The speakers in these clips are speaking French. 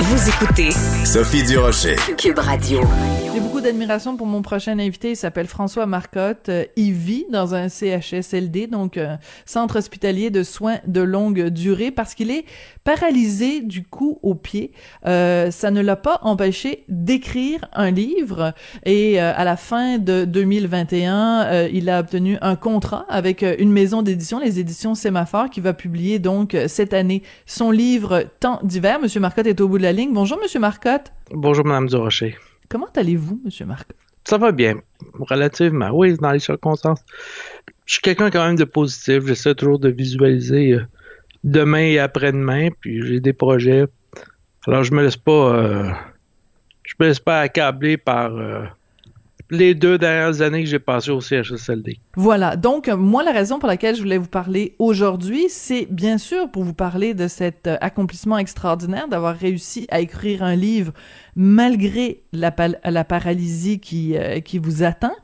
Vous écoutez Sophie Durocher. Cube Radio. J'ai beaucoup d'admiration pour mon prochain invité. Il s'appelle François Marcotte. Euh, il vit dans un CHSLD, donc un euh, centre hospitalier de soins de longue durée, parce qu'il est paralysé du cou au pied. Euh, ça ne l'a pas empêché d'écrire un livre. Et à la fin de 2021, il a obtenu un contrat avec une maison d'édition, les éditions Sémaphore, qui va publier donc cette année son livre Temps d'hiver. Monsieur Marcotte est au bout de la ligne. Bonjour, Monsieur Marcotte. Bonjour, Madame Durocher. Comment allez-vous, Monsieur Marcotte? Ça va bien, relativement. Oui, dans les circonstances. Je suis quelqu'un quand même de positif. J'essaie toujours de visualiser euh, demain et après-demain, puis j'ai des projets. Alors, je me laisse pas... Euh, je me laisse pas accabler par... Euh, les deux dernières années que j'ai passées au CHSLD. Voilà. Donc, moi, la raison pour laquelle je voulais vous parler aujourd'hui, c'est bien sûr pour vous parler de cet accomplissement extraordinaire d'avoir réussi à écrire un livre malgré la, paralysie qui, euh, qui vous atteint.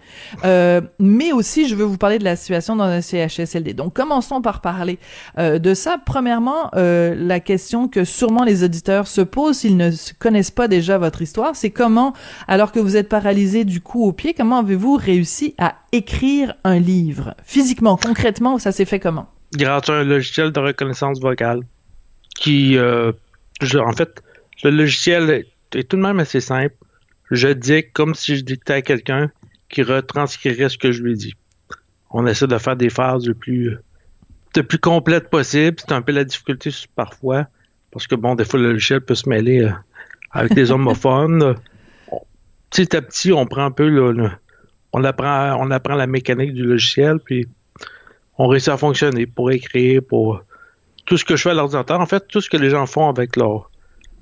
Euh, mais aussi, je veux vous parler de la situation dans un CHSLD. Donc, commençons par parler euh, de ça. Premièrement, euh, la question que sûrement les auditeurs se posent s'ils ne connaissent pas déjà votre histoire, c'est comment, alors que vous êtes paralysé du cou au pied, comment avez-vous réussi à écrire un livre? Physiquement, concrètement, ça s'est fait comment? Grâce à un logiciel de reconnaissance vocale qui, je, en fait, le logiciel est tout de même assez simple. Je dis comme si je dictais à quelqu'un qui retranscrirait ce que je lui dis. On essaie de faire des phrases le plus, le plus complètes possible. C'est un peu la difficulté parfois, parce que bon, des fois, le logiciel peut se mêler euh, avec des homophones. Petit à petit, on prend un peu on apprend, on apprend la mécanique du logiciel, puis on réussit à fonctionner pour écrire, pour tout ce que je fais à l'ordinateur. En fait, tout ce que les gens font avec leur,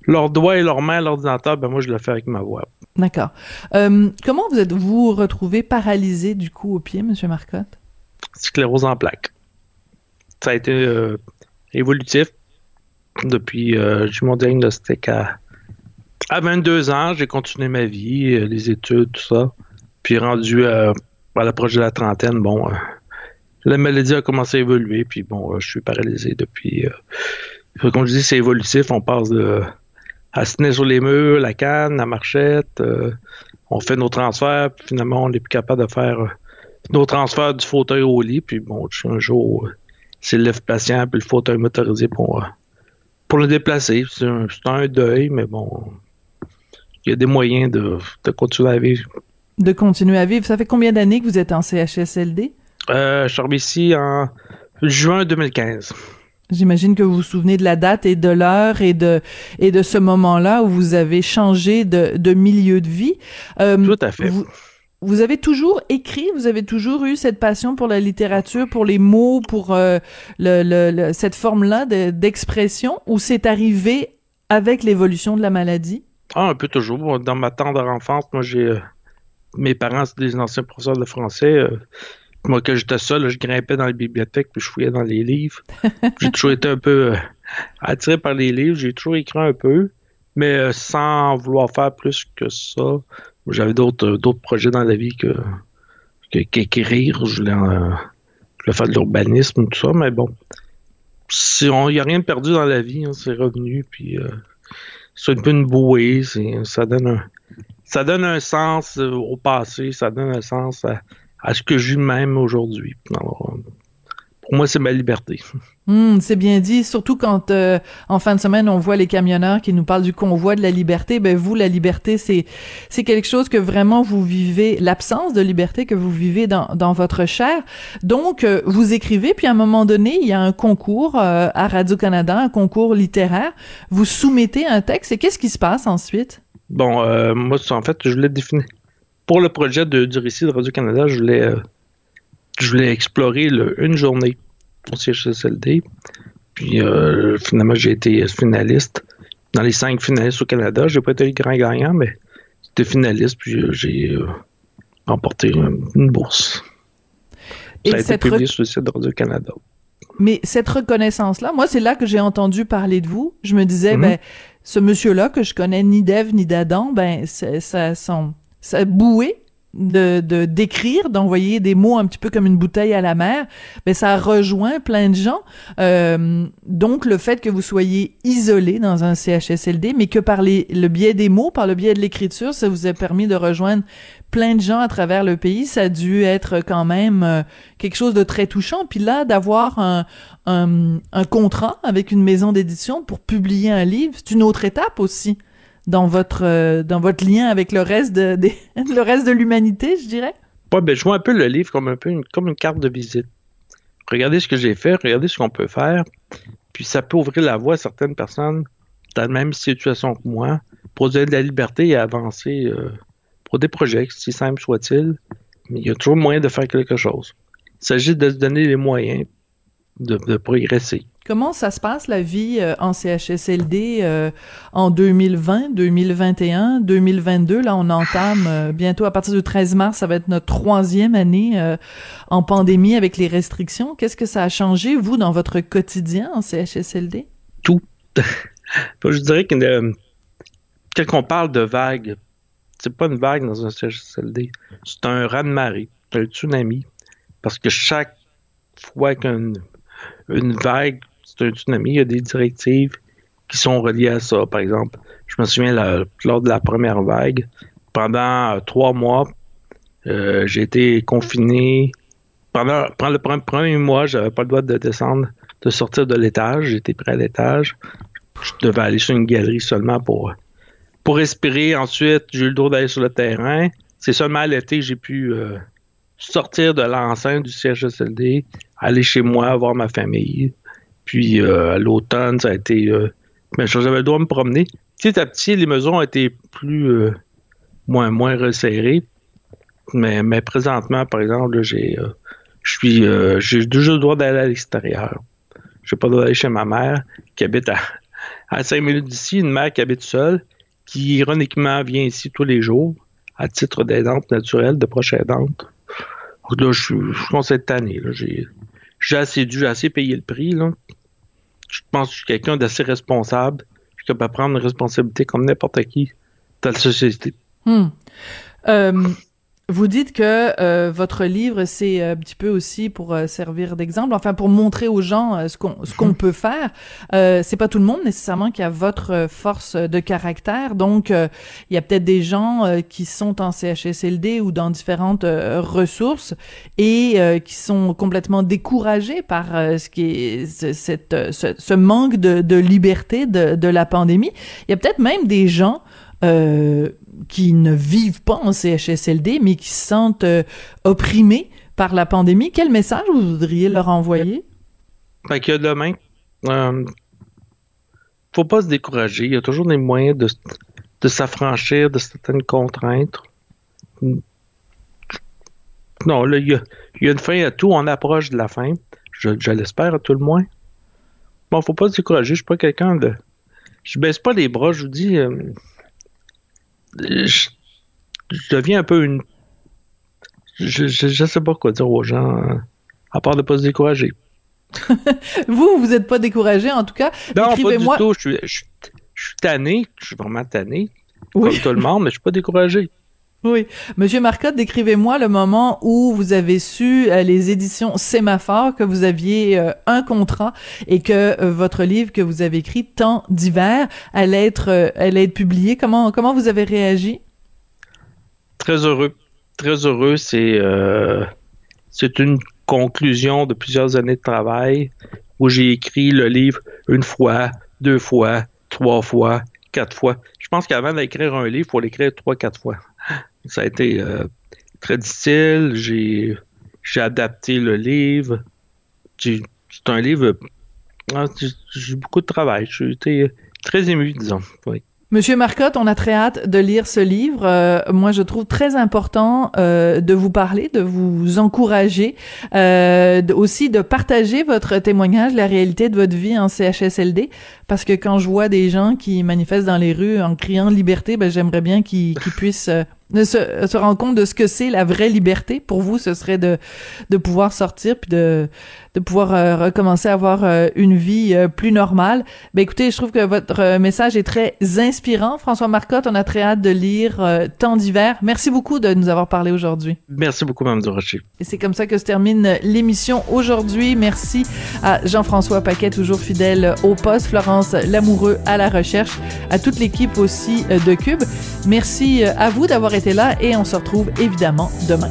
leurs doigts et leurs mains à l'ordinateur, ben moi, je le fais avec ma voix. D'accord. Euh, comment vous êtes-vous retrouvé paralysé du cou au pied, Monsieur Marcotte? Sclérose en plaques. Ça a été euh, évolutif. Depuis, euh, j'ai mon diagnostic à, à 22 ans. J'ai continué ma vie, euh, les études, tout ça. Puis rendu à, à l'approche de la trentaine, bon, la maladie a commencé à évoluer. Puis bon, je suis paralysé depuis. comme je dis, c'est évolutif. On passe de à se tenir sur les murs, la canne, la marchette. Euh, on fait nos transferts, puis finalement, on n'est plus capable de faire euh, nos transferts du fauteuil au lit. Puis bon, un jour, euh, c'est le patient, puis le fauteuil motorisé pour, pour le déplacer. C'est un, deuil, mais bon, il y a des moyens de, de, continuer à vivre. De continuer à vivre. Ça fait combien d'années que vous êtes en CHSLD? je suis ici en juin 2015. J'imagine que vous vous souvenez de la date et de l'heure et de et de ce moment-là où vous avez changé de, de milieu de vie. Euh, Tout à fait. Vous, avez toujours écrit, vous avez toujours eu cette passion pour la littérature, pour les mots, pour euh, le, le, cette forme-là d'expression, ou c'est arrivé avec l'évolution de la maladie? Ah, un peu toujours. Dans ma tendre enfance, moi, j'ai euh, mes parents, c'est des anciens professeurs de français. Moi, quand j'étais seul, je grimpais dans les bibliothèques puis je fouillais dans les livres. j'ai toujours été un peu euh, attiré par les livres. J'ai toujours écrit un peu, mais euh, sans vouloir faire plus que ça. J'avais d'autres euh, d'autres projets dans la vie que qu'écrire. je, voulais, faire de l'urbanisme, tout ça, mais bon. Si il n'y a rien de perdu dans la vie, hein, c'est revenu, puis c'est un peu une bouée. Ça donne un, ça donne un sens au passé, ça donne un sens à à ce que je vis même aujourd'hui. Pour moi, c'est ma liberté. Hmm, c'est bien dit, surtout quand euh, en fin de semaine on voit les camionneurs qui nous parlent du convoi de la liberté. Ben vous, la liberté, c'est c'est quelque chose que vraiment vous vivez, l'absence de liberté que vous vivez dans dans votre chair. Donc euh, vous écrivez, puis à un moment donné, il y a un concours euh, à Radio Canada, un concours littéraire. Vous soumettez un texte et qu'est-ce qui se passe ensuite? Bon, moi, en fait, je l'ai défini pour le projet de, du récit de Radio-Canada, je voulais, je voulais explorer une journée au CHSLD. Puis euh, finalement, j'ai été finaliste. Dans les cinq finalistes au Canada, j'ai pas été le grand gagnant, mais j'étais finaliste, puis euh, j'ai remporté une, bourse. Ça a été publié sur le site de Radio-Canada. Mais cette reconnaissance-là, moi, c'est là que j'ai entendu parler de vous. Je me disais, mm-hmm. ben, ce monsieur-là que je connais ni d'Ève ni d'Adam, ben, ça, son, boué de de d'écrire, d'envoyer des mots un petit peu comme une bouteille à la mer, ben ça rejoint plein de gens. Euh, donc le fait que vous soyez isolé dans un CHSLD, mais que par le biais des mots, par le biais de l'écriture, ça vous a permis de rejoindre plein de gens à travers le pays, ça a dû être quand même euh, quelque chose de très touchant. Puis là, d'avoir un, un contrat avec une maison d'édition pour publier un livre, c'est une autre étape aussi dans votre euh, dans votre lien avec le reste de, le reste de l'humanité, je dirais? Ouais, ben je vois un peu le livre comme un peu une, comme une carte de visite. Regardez ce que j'ai fait, regardez ce qu'on peut faire, puis ça peut ouvrir la voie à certaines personnes dans la même situation que moi pour donner de la liberté et avancer euh, pour des projets, si simple soit-il. Mais il y a toujours moyen de faire quelque chose. Il s'agit de se donner les moyens de, de progresser. Comment ça se passe la vie euh, en CHSLD euh, en 2020, 2021, 2022 Là, on entame euh, bientôt à partir du 13 mars, ça va être notre troisième année en pandémie avec les restrictions. Qu'est-ce que ça a changé vous dans votre quotidien en CHSLD Tout. Je dirais que quand on parle de vague, c'est pas une vague dans un CHSLD, c'est un raz-de-marée, un tsunami, parce que chaque fois qu'une une vague c'est un tsunami, il y a des directives qui sont reliées à ça. Par exemple, je me souviens lors de la première vague, pendant euh, trois mois, euh, j'ai été confiné. Pendant, le premier mois, j'avais pas le droit de descendre, de sortir de l'étage. J'étais près à l'étage. Je devais aller sur une galerie seulement pour, pour respirer. Ensuite, j'ai eu le droit d'aller sur le terrain. C'est seulement à l'été que j'ai pu euh, sortir de l'enceinte du CHSLD, aller chez moi, voir ma famille. Puis euh, à l'automne, ça a été. Euh, ben, j'avais le droit de me promener. Petit à petit, les mesures ont été plus. Euh, moins, moins resserrées. Mais, mais présentement, par exemple, j'ai. euh, je suis. euh, j'ai toujours le droit d'aller à l'extérieur. J'ai pas le droit d'aller chez ma mère, qui habite à, à 5 minutes d'ici, une mère qui habite seule, qui ironiquement vient ici tous les jours, à titre d'aidante naturelle, de proche aidante. Là, je je être tanné. Là. J'ai, assez dû, assez payé le prix. Je pense que je suis quelqu'un d'assez responsable. Je suis capable de prendre une responsabilité comme n'importe qui dans la société. Hmm. Euh, vous dites que euh, votre livre, c'est un petit peu aussi pour euh, servir d'exemple, enfin pour montrer aux gens euh, ce qu'on ce qu'on peut faire. Euh, c'est pas tout le monde nécessairement qui a votre euh, force de caractère, donc euh, il y a peut-être des gens euh, qui sont en CHSLD ou dans différentes euh, ressources et euh, qui sont complètement découragés par euh, ce qui est ce, cette, euh, ce, ce manque de, de liberté de, de la pandémie. Il y a peut-être même des gens euh, qui ne vivent pas en CHSLD, mais qui se sentent euh, opprimés par la pandémie. Quel message vous voudriez leur envoyer? Fait que demain, euh, faut pas se décourager. Il y a toujours des moyens de, de s'affranchir de certaines contraintes. Non, là, il y, a, y a une fin à tout. On approche de la fin. Je, je l'espère à tout le moins. Bon, faut pas se décourager. Je suis pas quelqu'un de. Je baisse pas les bras. Je vous dis. euh, je, je deviens un peu une. Je, je, je sais pas quoi dire aux gens. euh, à part de pas se décourager. Vous, vous n'êtes pas découragé, en tout cas. Non, pas du tout. Je suis, je, suis- je suis tanné. Je suis vraiment tanné. Oui. Comme tout le monde, mais je suis pas découragé. Oui. Monsieur Marcotte, décrivez-moi le moment où vous avez su, euh, les éditions Sémaphore, que vous aviez euh, un contrat et que euh, votre livre que vous avez écrit, Temps d'hiver, allait être, allait être publié. Comment, comment vous avez réagi? Très heureux. Très heureux. C'est c'est une conclusion de plusieurs années de travail où j'ai écrit le livre une fois, deux fois, trois fois, quatre fois. Je pense qu'avant d'écrire un livre, il faut l'écrire trois, quatre fois. Ça a été euh, très difficile. J'ai j'ai adapté le livre. C'est un livre. ah, J'ai beaucoup de travail. J'ai été très ému, disons. Oui. Monsieur Marcotte, on a très hâte de lire ce livre. Euh, moi, je trouve très important euh, de vous parler, de vous encourager, aussi de partager votre témoignage, la réalité de votre vie en CHSLD, parce que quand je vois des gens qui manifestent dans les rues en criant liberté, ben j'aimerais bien qu'ils puissent euh, se, se rendre compte de ce que c'est la vraie liberté. Pour vous, ce serait de, de pouvoir sortir puis de, de pouvoir euh, recommencer à avoir euh, une vie euh, plus normale. Ben écoutez, je trouve que votre message est très inspirant. François Marcotte, on a très hâte de lire Temps d'hiver. Merci beaucoup de nous avoir parlé aujourd'hui. Merci beaucoup, Mme Durocher. Et c'est comme ça que se termine l'émission aujourd'hui. Merci à Jean-François Paquet, toujours fidèle au poste, Florence Lamoureux à la recherche, à toute l'équipe aussi de Cube. Merci à vous d'avoir été là et on se retrouve évidemment demain.